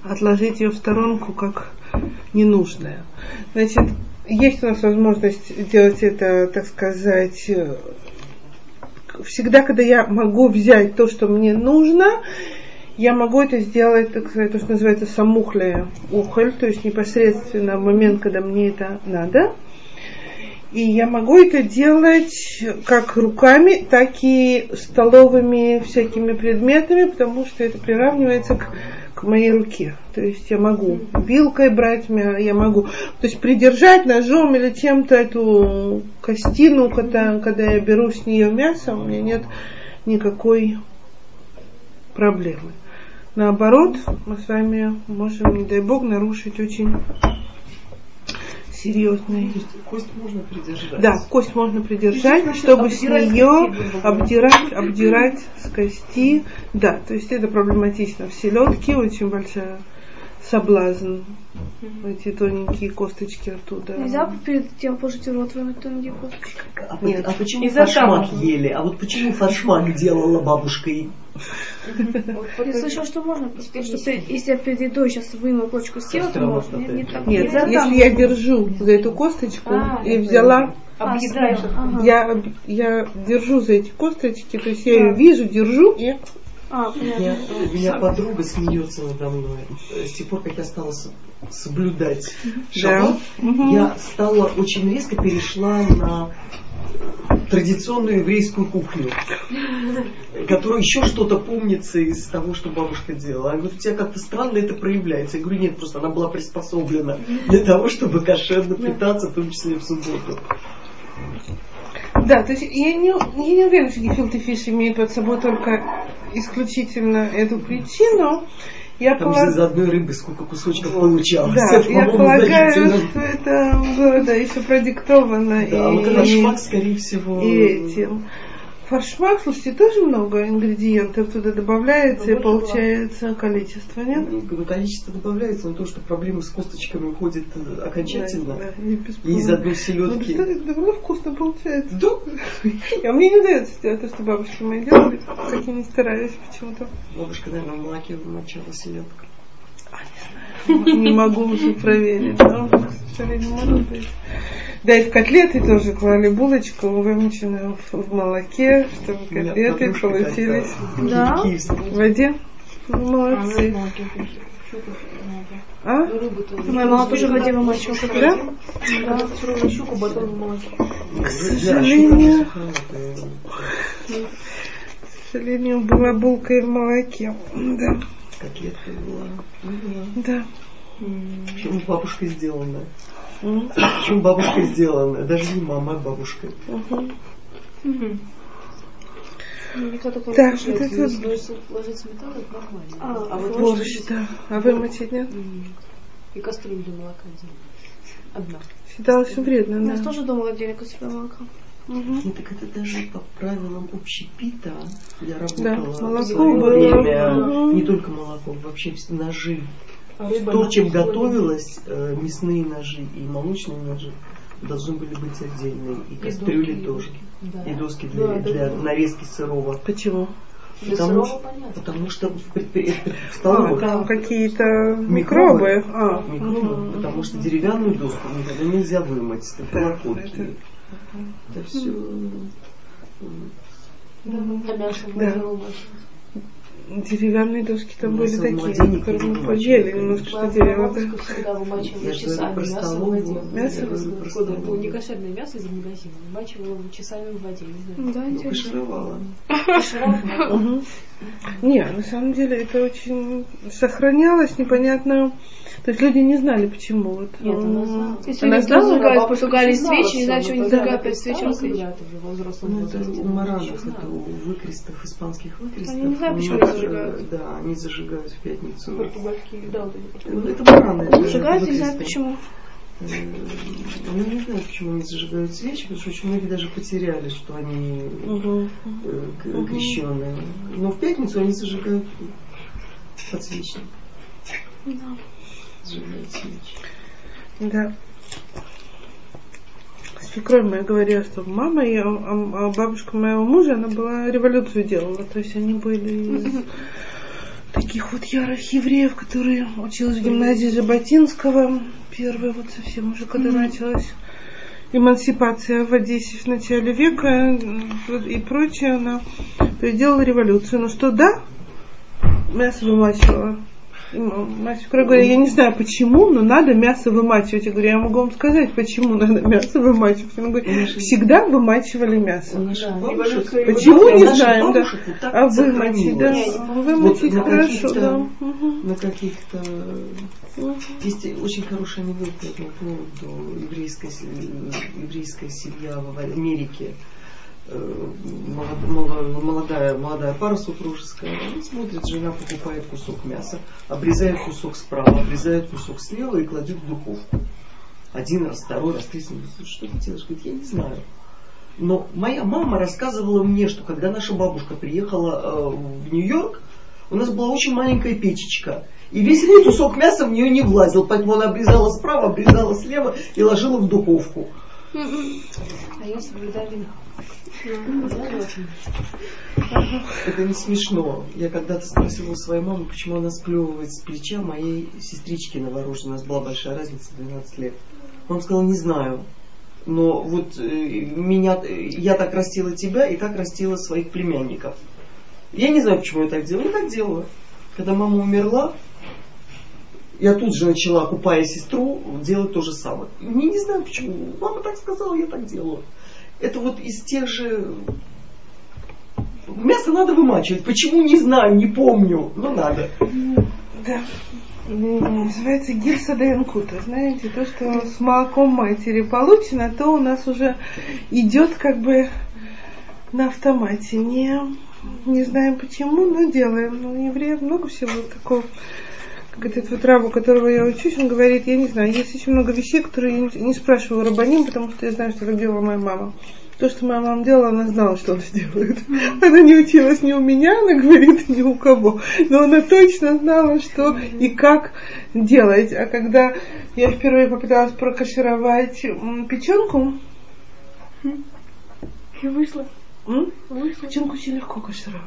отложить ее в сторонку как ненужное. Значит, есть у нас возможность делать это, так сказать, всегда, когда я могу взять то, что мне нужно, я могу это сделать, так сказать, то, что называется самухлая ухоль, то есть непосредственно в момент, когда мне это надо. И я могу это делать как руками, так и столовыми всякими предметами, потому что это приравнивается к моей руке. То есть я могу вилкой брать, я могу то есть придержать ножом или чем-то эту костину, когда, когда я беру с нее мясо, у меня нет никакой проблемы. Наоборот, мы с вами можем, не дай бог, нарушить очень серьезный. То есть кость можно придержать? Да, кость можно придержать, чтобы с нее обдирать, обдирать с кости. Да, то есть это проблематично. В селедке очень большая соблазн. Эти тоненькие косточки оттуда. Нельзя перед тем положить рот вынуть тоненькие косточки? А, Нет. а почему фаршмак ели? А вот почему фаршмак делала бабушка? Я слышала, что можно, если я перед едой сейчас выну кочку съела, то можно. Нет, если я держу за эту косточку а, и взяла а, я, я держу за эти косточки, то есть я ее вижу, держу и а, я, у меня подруга смеется надо мной. С тех пор, как я стала соблюдать шаббат, да. я стала очень резко перешла на традиционную еврейскую кухню, которая еще что-то помнится из того, что бабушка делала. Она говорит, у тебя как-то странно это проявляется. Я говорю, нет, просто она была приспособлена для того, чтобы кошерно питаться, в том числе в субботу. Да, то есть я не, я не уверена, что гефилт фиш имеет под собой только исключительно эту причину. Я Там полаг... из одной рыбы сколько кусочков получалось. Да, это, я полагаю, что это было да, еще продиктовано. Да, и, вот это шмак, скорее всего. И этим. Форшмак, слушайте, тоже много ингредиентов туда добавляется, и получается было. количество, нет? Ну, количество добавляется, но то, что проблемы с косточками уходят э, окончательно. Да, да, и из одной селедки. Ну, довольно вкусно получается. Да? А мне не сделать то, что бабушки мои делали, как я не стараюсь почему-то. Бабушка, наверное, в молоке вымочала селедку. А, не знаю. Не могу уже проверить. Но, к сожалению, может быть. Да, и в котлеты тоже клали булочку, вымоченную в, в молоке, чтобы котлеты получились да? в воде. Молодцы. А? Моя мама тоже в воде вымачивала. Да? Да, сырую щуку, батон в молоке. К сожалению, к сожалению, была булка и в молоке. Да. Котлетка была. Да. Почему бабушка сделана? Чем бабушка сделана? Даже не мама, а бабушка. Так, вот это нормально. А, а вот борщ, да. А вымочить нет? И кастрюлю для молока делать. Одна. Всегда очень вредно, да. У нас тоже дома отдельно кастрюля молока. Угу. Ну так это даже по правилам общепита я работала да, молоко в свое было. время, угу. не только молоко, вообще ножи то, чем готовилось, э, мясные ножи и молочные ножи должны были быть отдельные. И кастрюли и тоже. Да. И доски для, да, для да, нарезки сырого. Почему? Потому, что, потому что в, в столовых а, там какие-то микробы. Микробы, а, микробы угу. потому что деревянную доску никогда нельзя вымыть с да, это, это все. Да. Да. Деревянные доски там У были такие, которые мы подели немножко, что дерево. да. Всегда вымачивала часами мясо в воде. Мясо? Было не кошерное мясо из магазина, вымачивала часами в воде, не знаю. Да, Ну, интересно. кашировала. Не, на самом деле это очень сохранялось, непонятно. То есть люди не знали, почему. Вот, Нет, она знала. Если Она они знала, Бабушка потугали знала свечи, они когда зажигают она перед стала свечой. когда-то уже во взрослом Ну, это у маранов, это у выкрестов, испанских выкрестов. Они не знают, у почему них, они зажигают. Да, они зажигают в пятницу. Португальские, да, вот. Это мараны. Зажигают, не знаю выкресты. почему. Э, Ну, не знаю, почему они зажигают свечи, потому что очень многие даже потеряли, что они мгм. э, крещенные. Но в пятницу они зажигают подсвечник. Зажигают Да. Свекровь моя говорила, что мама и а, а бабушка моего мужа, она была революцию делала. То есть они были из таких вот ярых евреев, которые училась в гимназии Жаботинского. Первая вот совсем уже, когда началась эмансипация в Одессе в начале века м, и прочее, она делала революцию. Но что да, мясо вымачивала. И м- Мать свекровь говорит, я не знаю почему, но надо мясо вымачивать. Я говорю, я могу вам сказать, почему надо мясо вымачивать. Она говорит, всегда вымачивали мясо. Да, бабушек, Почему, не знаем, да. А вымочить, да. Вымочить Вот хорошо, да. На каких-то Мгм. Есть очень хороший анекдот по поводу. Еврейская, с- еврейская семья в Америке. Э, молод- моло- Молодая, молодая пара супружеская. Она смотрит, жена покупает кусок мяса, обрезает кусок справа, обрезает кусок слева и кладет в духовку. Один раз, второй раз, третий раз. Что ты делаешь? Говорит, я не знаю. Но моя мама рассказывала мне, что когда наша бабушка приехала э, в Нью-Йорк, у нас была очень маленькая печечка. И весь этот кусок мяса в нее не влазил, поэтому она обрезала справа, обрезала слева и ложила в духовку. А я соблюдаю Это не смешно. Я когда-то спросила у своей мамы, почему она сплевывает с плеча моей сестрички новорожденной. У нас была большая разница, 12 лет. Мама сказала, не знаю. Но вот э, меня, я так растила тебя и как растила своих племянников. Я не знаю, почему я так делаю. Я так делаю. Когда мама умерла, я тут же начала, купая сестру, делать то же самое. Не, не знаю почему. Мама так сказала, я так делаю. Это вот из тех же... Мясо надо вымачивать. Почему, не знаю, не помню. Но надо. Да. Называется гирса Янкута. Знаете, то, что с молоком матери получено, то у нас уже идет как бы на автомате. Не, не знаем почему, но делаем. Ну, евреев много всего такого. Этот вот раб, у которого я учусь, он говорит, я не знаю, есть очень много вещей, которые я не, спрашиваю у рабаним, потому что я знаю, что так делала моя мама. То, что моя мама делала, она знала, что она сделает. Она не училась ни у меня, она говорит, ни у кого. Но она точно знала, что и как делать. А когда я впервые попыталась прокашировать печенку, И вышла. м, Вышла. печенку очень легко кашировать.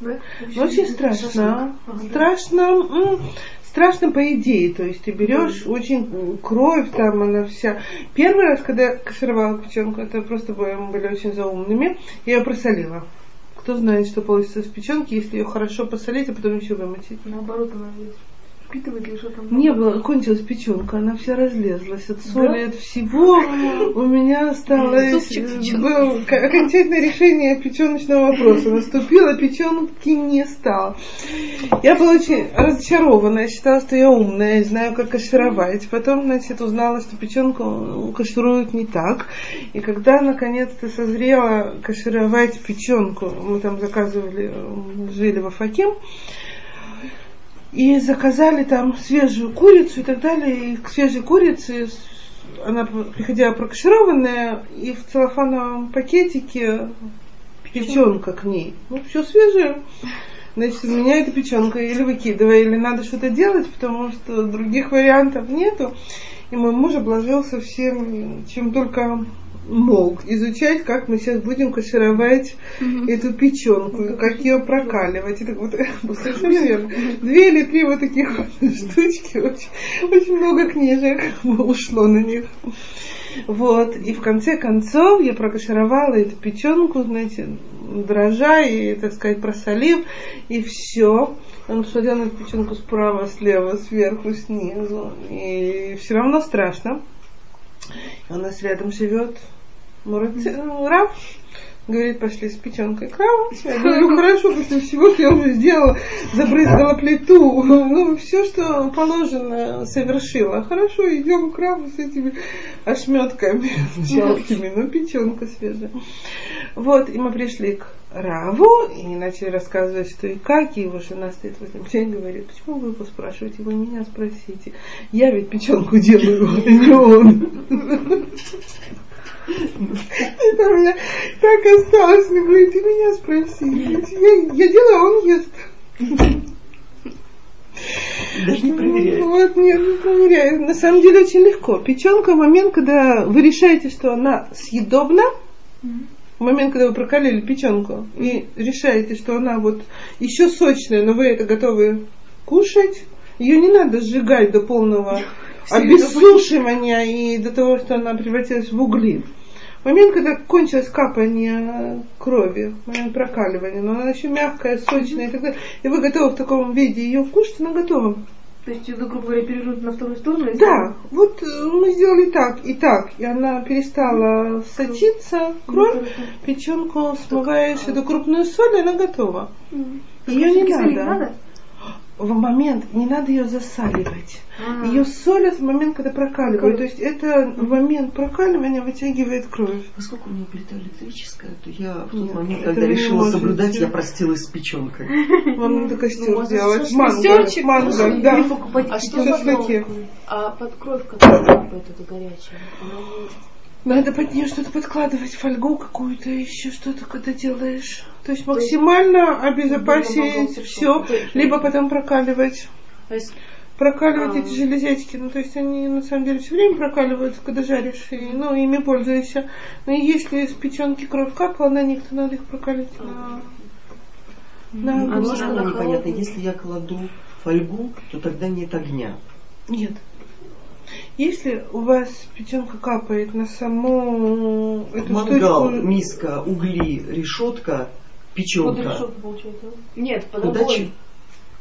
Очень страшно. Страшно. Страшно по идее, то есть ты берешь очень кровь, там она вся. Первый раз, когда я кашировала печенку, это просто мы были очень заумными, я ее просолила. Кто знает, что получится с печенки, если ее хорошо посолить, а потом еще вымочить. Наоборот, она ведь впитывает или что там. Не было, кончилась печенка, она вся разлезлась от соли, от всего. У меня осталось, было окончательное решение печеночного вопроса. Наступило, печенки не стало. Я была очень разочарована, я считала, что я умная, и знаю, как кашировать. Потом, значит, узнала, что печенку кашируют не так. И когда, наконец-то, созрела кашировать печенку, мы там заказывали, жили в Афаке, и заказали там свежую курицу и так далее. И к свежей курице она приходила прокашированная, и в целлофановом пакетике печенка к ней. Ну, все свежее. Значит, меня эта печенка или выкидывай, или надо что-то делать, потому что других вариантов нету. И мой муж обложился всем, чем только мог, изучать, как мы сейчас будем кашировать эту печенку, и как ее прокаливать. И так вот, совершенно. Две или три вот таких вот штучки, очень, очень много книжек ушло на них. Вот, и в конце концов я прокашировала эту печенку, знаете, дрожа и, так сказать, просолив, и все. Он посмотрел на печенку справа, слева, сверху, снизу, и все равно страшно. У нас рядом живет Мурат Раф, говорит, пошли с печенкой к Раву. Я говорю, хорошо, после всего, что я уже сделала, забрызгала плиту, ну, все, что положено, совершила. Хорошо, идем к Раву с этими ошметками жалкими, ну, печенка свежая. Вот, и мы пришли к Раву и начали рассказывать, что и как, и его жена стоит возле меня и говорит, почему вы его спрашиваете, вы меня спросите. Я ведь печенку делаю, а не он. Это у меня так осталось. Мне говорит, ты меня спроси. Я, я делаю, а он ест. Даже не проверяю. Вот, нет, не проверяю. На самом деле очень легко. Печенка в момент, когда вы решаете, что она съедобна, в момент, когда вы прокалили печенку и решаете, что она вот еще сочная, но вы это готовы кушать, ее не надо сжигать до полного обессушивания и до того, что она превратилась в угли момент, когда кончилось капание крови, момент прокаливания, но она еще мягкая, сочная и так далее, и вы готовы в таком виде ее кушать, она готова. То есть, это, грубо говоря, перевернуть на вторую сторону? Да, вот э, мы сделали так и так, и она перестала сочиться, кровь, печенку смываешь эту крупную соль, и она готова. Ее не надо. В момент, не надо ее засаливать. А. Ее солят в момент, когда прокаливают. То есть это в момент прокаливания вытягивает кровь. Поскольку у меня плита электрическая, то я в тот Нет, момент, когда решила соблюдать, я простилась с печенкой. Вам надо костер ну, сделать. Манго, манго, да. А что за А под кровь, которая это горячая, надо под нее что-то подкладывать, фольгу какую-то, еще что-то, когда делаешь. То есть максимально обезопасить все, либо потом прокаливать. А прокаливать а... эти железячки, ну то есть они на самом деле все время прокаливаются, когда жаришь, и, ну ими пользуешься. Но если с печенки кровь капала на них, то надо их прокалить на на а можно непонятно, если я кладу фольгу, то тогда нет огня. Нет. Если у вас печенка капает на саму эту Мангал, штучку... миска, угли, решетка, печенка. Под решетку получается? Нет, под Куда огонь. Ч...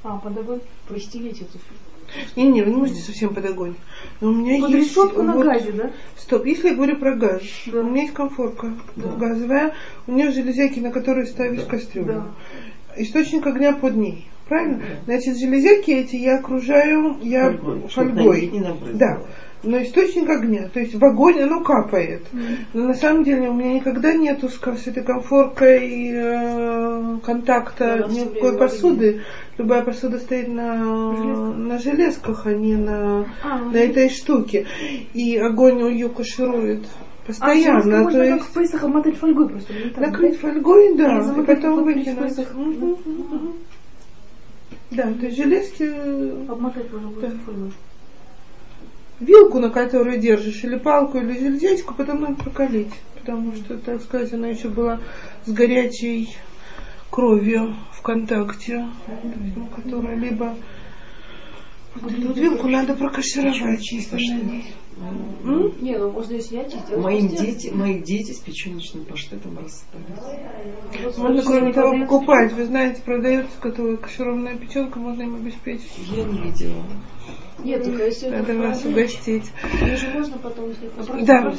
А, под огонь. Простелить эту не, не, вы не можете совсем под огонь. Но у меня под есть... решетку на вот, газе, да? Стоп, если я говорю про газ, да. у меня есть комфорка да. газовая, у меня железяки, на которые ставишь да. кастрюлю. Да. Источник огня под ней. Правильно? Значит, железяки эти я окружаю я фольгой. фольгой. Да. Но источник огня, то есть в огонь оно капает. Но на самом деле у меня никогда нету с этой комфоркой э, контакта да, никакой посуды. Любая посуда стоит на, на железках, а не на, а, на этой штуке. И огонь ее каширует постоянно. А, можно то есть... как в Песах обмотать фольгой просто. Накрыть фольгой, да, и, и потом выкинуть. Да, то есть железки... Обмотать можно да. Вилку, на которую держишь, или палку, или железячку, потом надо прокалить. Потому что, так сказать, она еще была с горячей кровью в контакте, которая либо вот эту вилку надо прокашировать чисто. Не, ну можно если я чистила. Моим дети, мои дети с печеночным паштетом расстались. Можно, кроме того, покупать. Вы знаете, продается готовая кашированная печенка, можно им обеспечить. Я не видела. Нет, только если Надо вас угостить. Ее можно потом, если да.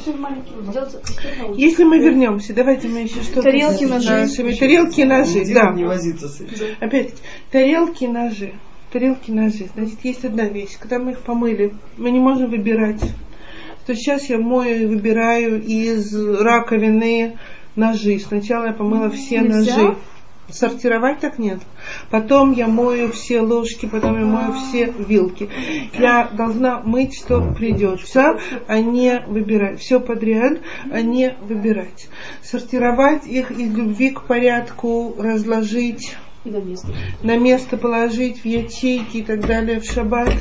Если мы вернемся, давайте мы еще что-то Тарелки, ножи. Тарелки, ножи, да. Не возиться с этим. Опять-таки, тарелки, ножи. Тарелки, ножи. Значит, есть одна вещь. Когда мы их помыли, мы не можем выбирать то сейчас я мою и выбираю из раковины ножи. Сначала я помыла все Нельзя? ножи. Сортировать так нет. Потом я мою все ложки, потом я мою все вилки. Я должна мыть, что придется, а не выбирать. Все подряд, а не выбирать. Сортировать их из любви к порядку, разложить. на место. На место положить в ячейки и так далее в шаббат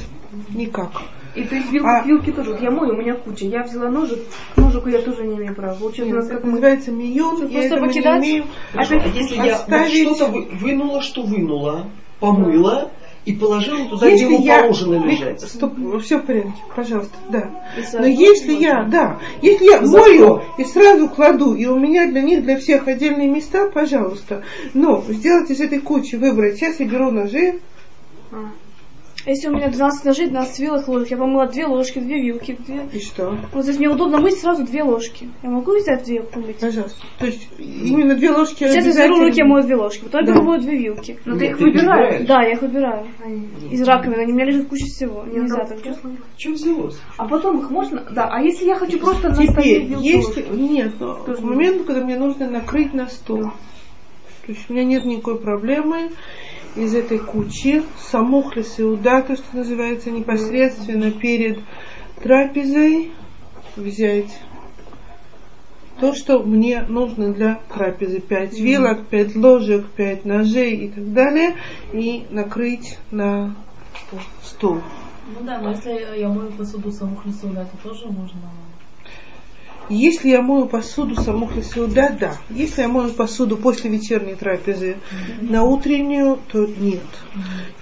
никак. И то есть вилки, а, вилки тоже. Вот я мою, у меня куча. Я взяла ножик, к ножику я тоже не имею права. Получается, Нет, у нас как называется миюн, я это покидать? не имею. Опять, если я вот что-то выныла, что вынула, помыла, и положила туда, Если где ему я... положено лежать. Стоп, все в порядке, пожалуйста, да. Но если я, да, если я мою и сразу кладу, и у меня для них, для всех отдельные места, пожалуйста. Но сделать из этой кучи, выбрать. Сейчас я беру ножи, А. Если у меня 12 ножей, 12 вилок, ложек, я помыла две ложки, две вилки, две... и что? Вот здесь мне удобно мыть сразу две ложки. Я могу взять две помыть? Пожалуйста. То есть именно две ложки Сейчас я беру руки, мою две ложки, потом я Да. беру мою две вилки. Но Нет, ты их ты выбираешь. Да, я их выбираю. Из раковины, они у меня лежит куча всего. Я Нельзя там так делать. Чем взялось? А потом их можно... Да, а если я хочу просто на столе Теперь, вилку если... Нет, но к моменту, когда мне нужно накрыть на стол. То есть у меня нет никакой проблемы из этой кучи самухлис иуда, то, что называется непосредственно перед трапезой, взять то, что мне нужно для трапезы. Пять вилок, пять ложек, пять ножей и так далее. И накрыть на стол. Ну да, но если я мою посуду саму хлесуля, то тоже можно. Если я мою посуду саму да, да. Если я мою посуду после вечерней трапезы на утреннюю, то нет.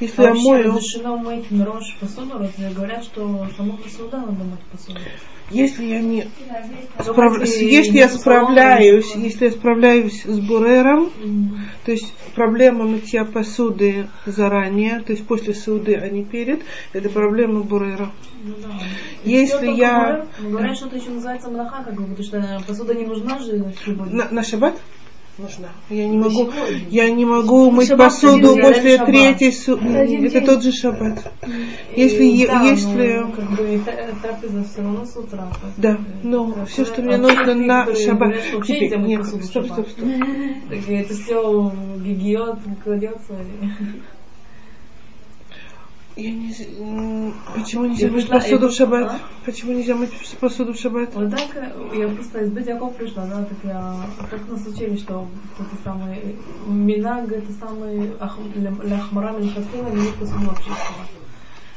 Если А я вообще мою, разрешено мыть мирош посуду, разве говорят, что саму хлесуда надо мыть посуду? если я не справ- если я справляюсь, если я справляюсь с бурером, то есть проблема мытья посуды заранее, то есть после суды, а не перед, это проблема бурера. Ну да. Если я- говорят- ну, Говорят, что это еще называется мнаха, как бы, потому что посуда не нужна же. На, на шаббат нужна. Я не могу, я не могу мыть шаббат посуду после третьей су... Это тот же шаббат. И Если, е- да, если, ну, как бы, и трапеза все равно с утра. да, Э, но такое. все, что А мне те, нужно на шаббат. Теперь, нет, стоп, стоп, стоп. Это все гигиот кладется. Я не, почему нельзя мыть посуду в шаббат? пришла. Почему нельзя мыть посуду в шаббат? Вот так э, я просто из Бедяков пришла, да, так я как нас учили, что это самый минаг, это самый ляхмара мельхатхила, не посуду вообще.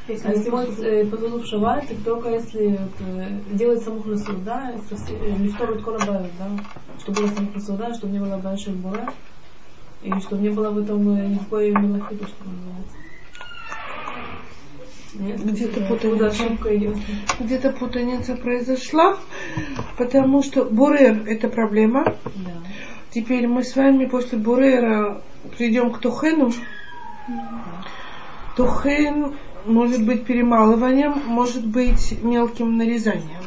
А если мыть э, посуду в шаббат, только если вот, э, делать саму хлесу, да, лифторут колобавит, да, чтобы было саму хлесу, да, чтобы не было больших бура, и чтобы не было в этом э, никакой мелахиты, что называется. Где-то путаница. Где-то путаница произошла, потому что бурер – это проблема. Да. Теперь мы с вами после бурера придем к тухену. Тухен может быть перемалыванием, может быть мелким нарезанием.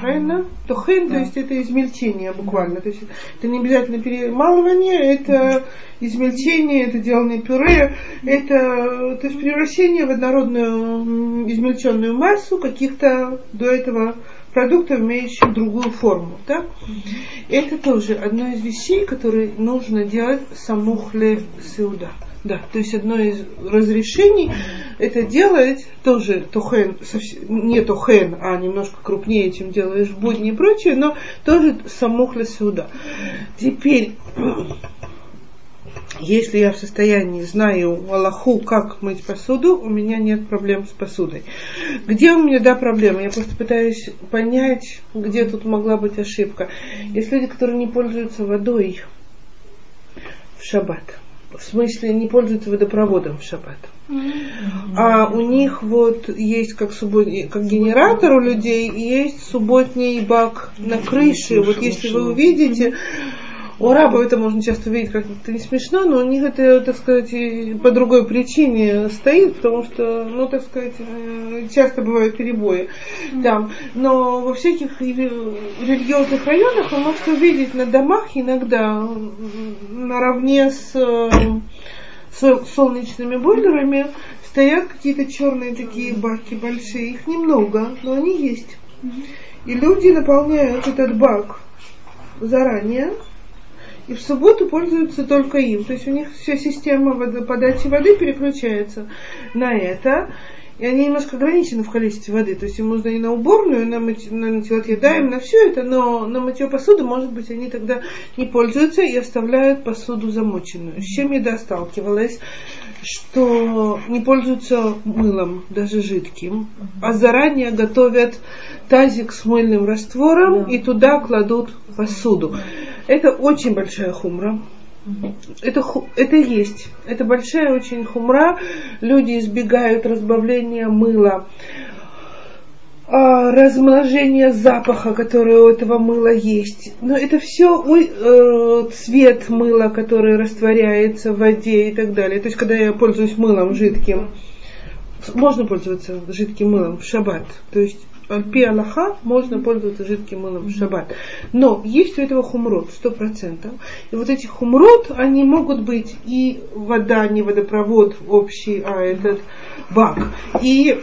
Правильно? Тухен, то Да. есть это измельчение буквально. То есть это не обязательно перемалывание, это измельчение, это делание пюре, это то есть превращение в однородную измельченную массу каких-то до этого продуктов, имеющих другую форму. Да? Это тоже одно из вещей, которые нужно делать самухле сеуда. Да, то есть одно из разрешений это делать тоже тухен, не тухен, а немножко крупнее, чем делаешь в будни и прочее, но тоже самухле сеуда. Теперь, если я в состоянии знаю Аллаху, как мыть посуду, у меня нет проблем с посудой. Где у меня, да, проблемы? Я просто пытаюсь понять, где тут могла быть ошибка. Есть люди, которые не пользуются водой в шаббат. В смысле, не пользуются водопроводом в шаббат. А у них вот есть как, субботний, как генератор у людей, и есть субботний бак на крыше. Вот если вы увидите, у арабов это можно часто увидеть, как это не смешно, но у них это, так сказать, по другой причине стоит, потому что, ну, так сказать, э, часто бывают перебои там. Но во всяких рели- религиозных районах вы можете увидеть на домах иногда наравне с э, со- солнечными бойлерами стоят какие-то черные такие баки большие. Их немного, но они есть. И люди наполняют этот бак заранее, и в субботу пользуются только им. То есть у них вся система подачи воды переключается на это. И они немножко ограничены в количестве воды. То есть им нужно и на уборную, и на, мыть, на натилат ядаем, на все это, но на мытье посуды, может быть, они тогда не пользуются и оставляют посуду замоченную. С чем я сталкивалась, что не пользуются мылом, даже жидким, а заранее готовят тазик с мыльным раствором Да. и туда кладут посуду. Это очень большая хумра. Это, это есть. Это большая очень хумра. Люди избегают разбавления мыла а, размножение запаха, который у этого мыла есть. Но это все э, цвет мыла, который растворяется в воде и так далее. То есть, когда я пользуюсь мылом жидким, можно пользоваться жидким мылом в шаббат. То есть Альпи Аллаха можно пользоваться жидким мылом в шаббат. Но есть у этого хумрот, сто процентов. И вот эти хумрот, они могут быть и вода, не водопровод общий, а этот бак. И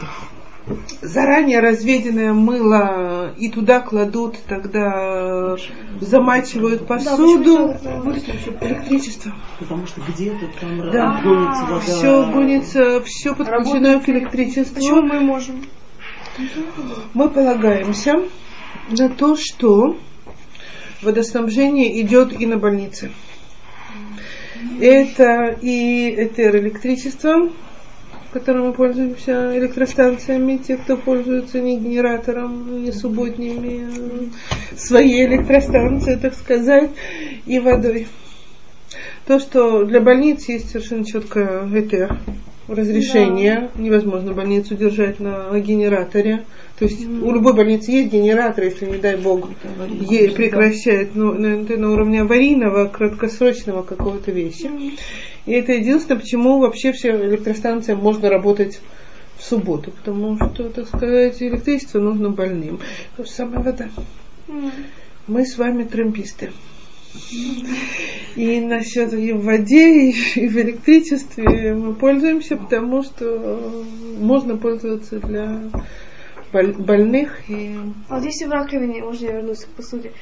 заранее разведенное мыло и туда кладут, тогда замачивают посуду. Да, электричество. Потому что где-то там да. гонится вода. Все гонится, все подключено Работает. к электричеству. Что мы можем? Мы полагаемся на то, что водоснабжение идет и на больницы. Это и электричество, которым мы пользуемся, электростанциями, те, кто пользуется не генератором, не субботними, а своей электростанцией, так сказать, и водой. То, что для больниц есть совершенно четкое это разрешение, да. невозможно больницу держать на генераторе. То есть mm. у любой больницы есть генератор, если, не дай бог, ей прекращает ну, на, на уровне аварийного, краткосрочного какого-то вещи. Mm. И это единственное, почему вообще все электростанции можно работать в субботу, потому что, так сказать, электричество нужно больным. То же самое вода. Mm. Мы с вами трамписты. И насчет и в воде, и, в электричестве мы пользуемся, потому что можно пользоваться для больных. И... А вот если в раковине, можно я вернусь к посуде,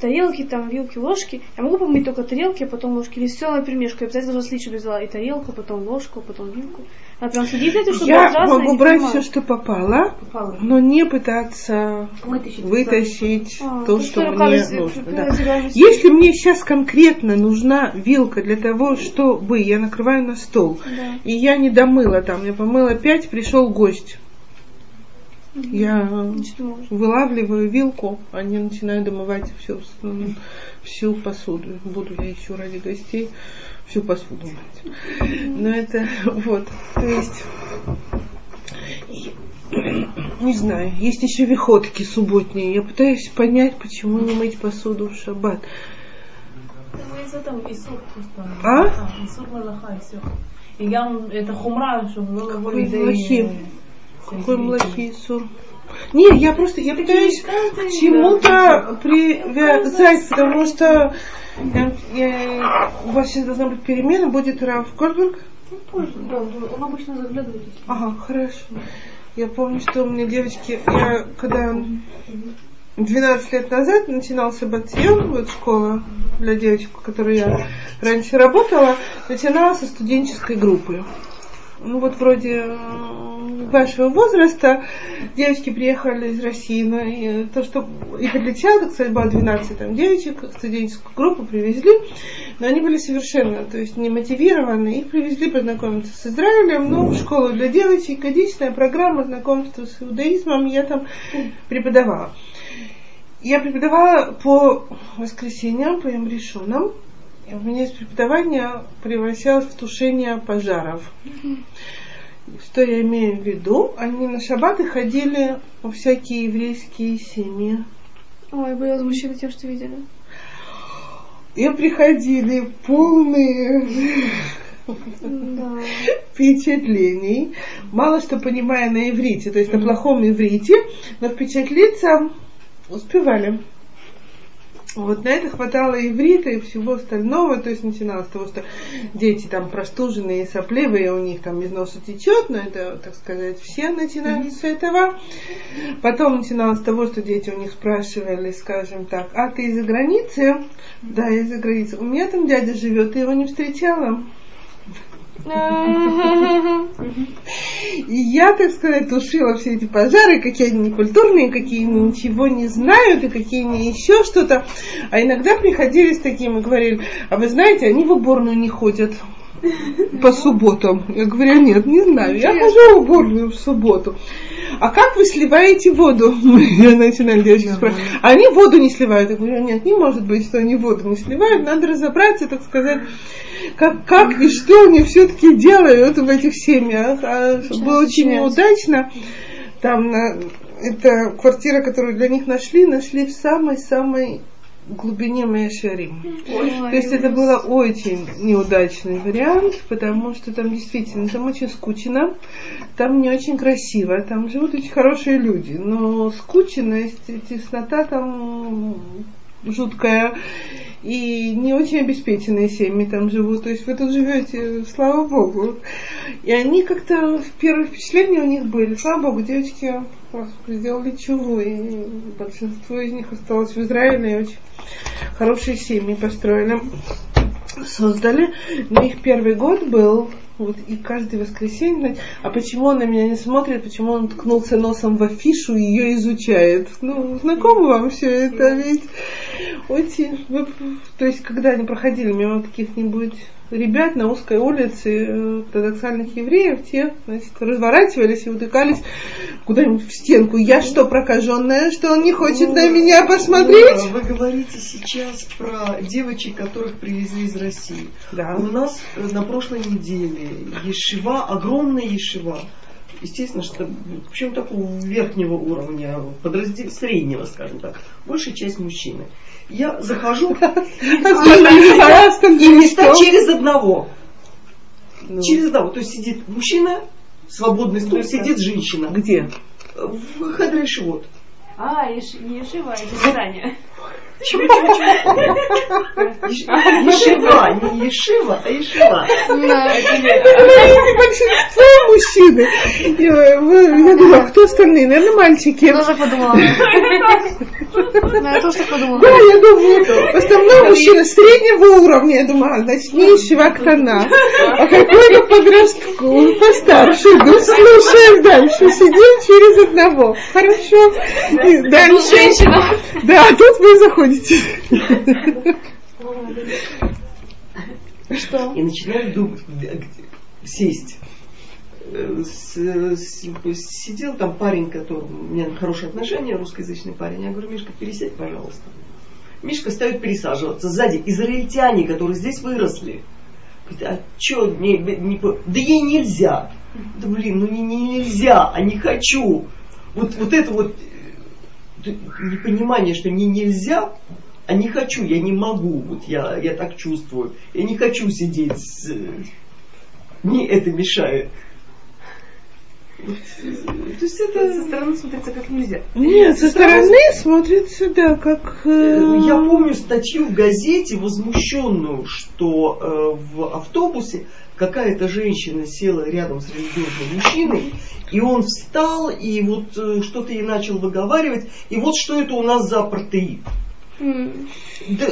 тарелки, там вилки, ложки. Я могу помыть только тарелки, а потом ложки. Или все на перемешку. Я обязательно должна слить, чтобы взяла и тарелку, потом ложку, потом вилку. А прям следить за этим, чтобы Я могу брать все, что попало, попало, но не пытаться вытащить, вытащить а, то, что мне нужно. Да. Если мне сейчас конкретно нужна вилка для того, чтобы я накрываю на стол, да. и я не домыла там, я помыла пять, пришел гость я вылавливаю вилку, они начинают домывать всю, всю посуду. Буду я еще ради гостей всю посуду мыть. Но это вот, то есть не знаю, есть еще виходки субботние. Я пытаюсь понять, почему не мыть посуду в шаббат. А? И это хумра, чтобы было какой млахи Исур? Нет, я просто, я пытаюсь к чему-то привязать, потому что я, я, у вас сейчас должна быть перемена, будет Раф Кольберг? Ну, позже, да, он обычно заглядывает. Ага, хорошо. Я помню, что у меня девочки, я когда 12 лет назад начинался Батьем, вот школа для девочек, в которой я раньше работала, начиналась со студенческой группы ну вот вроде э, вашего возраста, девочки приехали из России, но и то, что их отличало, кстати, было 12 там, девочек, студенческую группу привезли, но они были совершенно, то есть не мотивированы, их привезли познакомиться с Израилем, ну, в школу для девочек, годичная программа знакомства с иудаизмом, я там преподавала. Я преподавала по воскресеньям, по Ямрешунам, у меня из преподавания превращалось в тушение пожаров. Что я имею в виду? Они на шаббаты ходили во всякие еврейские семьи. Ой, были возмущены тем, что видели. И приходили полные да. впечатлений, мало что понимая на иврите, то есть на плохом иврите, но впечатлиться успевали. Вот на это хватало иврита и всего остального, то есть начиналось с того, что дети там простуженные, сопливые, у них там из носа течет, но это, так сказать, все начинали с этого. Потом начиналось с того, что дети у них спрашивали, скажем так, а ты из-за границы? Да, из-за границы. У меня там дядя живет, ты его не встречала? И я, так сказать, тушила все эти пожары, какие они некультурные, какие они ничего не знают, и какие они еще что-то. А иногда приходили с таким и говорили, а вы знаете, они в уборную не ходят по субботам. Я говорю, нет, не знаю, я хожу в уборную в субботу. А как вы сливаете воду? Я начинаю девочки спрашивать. А они воду не сливают. Я говорю, нет, не может быть, что они воду не сливают. Надо разобраться, так сказать, как, как и что они все-таки делают в этих семьях. А было очень неудачно. Там на, это квартира, которую для них нашли, нашли в самой-самой глубине Мешарим. То есть это был очень неудачный вариант, потому что там действительно, там очень скучно, там не очень красиво, там живут очень хорошие люди, но скученность, теснота там жуткая, и не очень обеспеченные семьи там живут. То есть вы тут живете, слава богу. И они как-то, первые впечатления у них были, слава богу, девочки сделали чего, и большинство из них осталось в Израиле, и очень хорошие семьи построили, создали. Но их первый год был вот, и каждое воскресенье, а почему он на меня не смотрит, почему он ткнулся носом в афишу и ее изучает? Ну, знакомо вам все это ведь? Очень, то есть, когда они проходили мимо каких-нибудь ребят на узкой улице э, ортодоксальных евреев, те значит, разворачивались и утыкались куда-нибудь в стенку. Я что, прокаженная, что он не хочет на меня посмотреть? Вы говорите сейчас про девочек, которых привезли из России. Да. У нас э, на прошлой неделе ешива, огромная ешива, естественно, что причем такого верхнего уровня, подраздел, среднего, скажем так, большая часть мужчины. Я захожу и места через одного. Ну. Через одного. То есть сидит мужчина, свободный стул, сидит женщина. Где? В Хадре Шивот. А, Ешива, а Ешивание. Ешива, не Ешива, а Ешива. Большинство мужчины. Я, я думала, кто остальные? Наверное, мальчики. Тоже подумала. Я тоже подумала. Да, я думаю, в основном мужчина среднего уровня. Я думаю, а, значит, не Шивактана. А какой-то подростку постарше. Ну, слушаем дальше. Сидим через одного. Хорошо. Дальше. Женщина. Да, тут вы заходите. Что? И начинаю думать, сесть. Э, с- с- сидел там парень, который у меня хорошие отношения, русскоязычный парень. Я говорю, Мишка, пересядь, пожалуйста. Мишка ставит пересаживаться. Сзади израильтяне, которые здесь выросли. Говорит, а что, не, не да ей нельзя. Да блин, ну не, не нельзя, а не хочу. Вот, вот это вот непонимание, что не нельзя, а не хочу, я не могу, вот я, я так чувствую. Я не хочу сидеть Мне это мешает. То есть это... Со стороны смотрится как нельзя. Нет, со стороны смотрится, да, как... э, Я помню статью в газете возмущенную, что э, в автобусе какая-то женщина села рядом с религиозным мужчиной, и он встал и вот э, что-то ей начал выговаривать, и вот что это у нас за протеин. Да,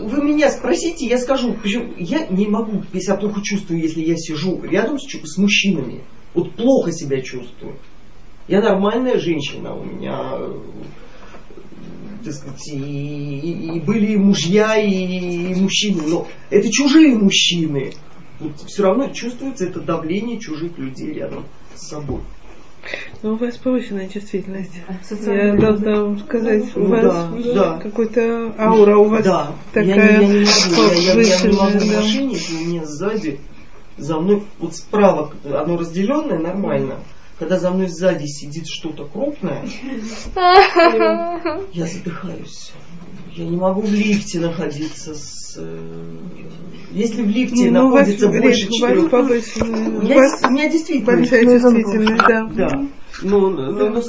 вы меня спросите, я скажу, причем я не могу, я себя плохо чувствую, если я сижу рядом с, с мужчинами. Вот плохо себя чувствую. Я нормальная женщина, у меня э, так сказать, и, и- и были и мужья, и, и мужчины, но это чужие мужчины. Вот все равно чувствуется это давление чужих людей рядом с собой. Ну, у вас повышенная чувствительность. Я Социальная. должна вам сказать, у Ну вас да, да. какой-то аура у вас да, такая я, не- я не могу, я, я- я не могу повышенная, в да. машине, у меня сзади, за мной, вот справа оно разделенное нормально, когда за мной сзади сидит что-то крупное, я задыхаюсь. Я не могу в лифте находиться с... э, Если в лифте ну, у вас находится больше четырех... повышенная. У У меня, у меня действительно... большая чувствительность, да. Да. Ну, ну, ну,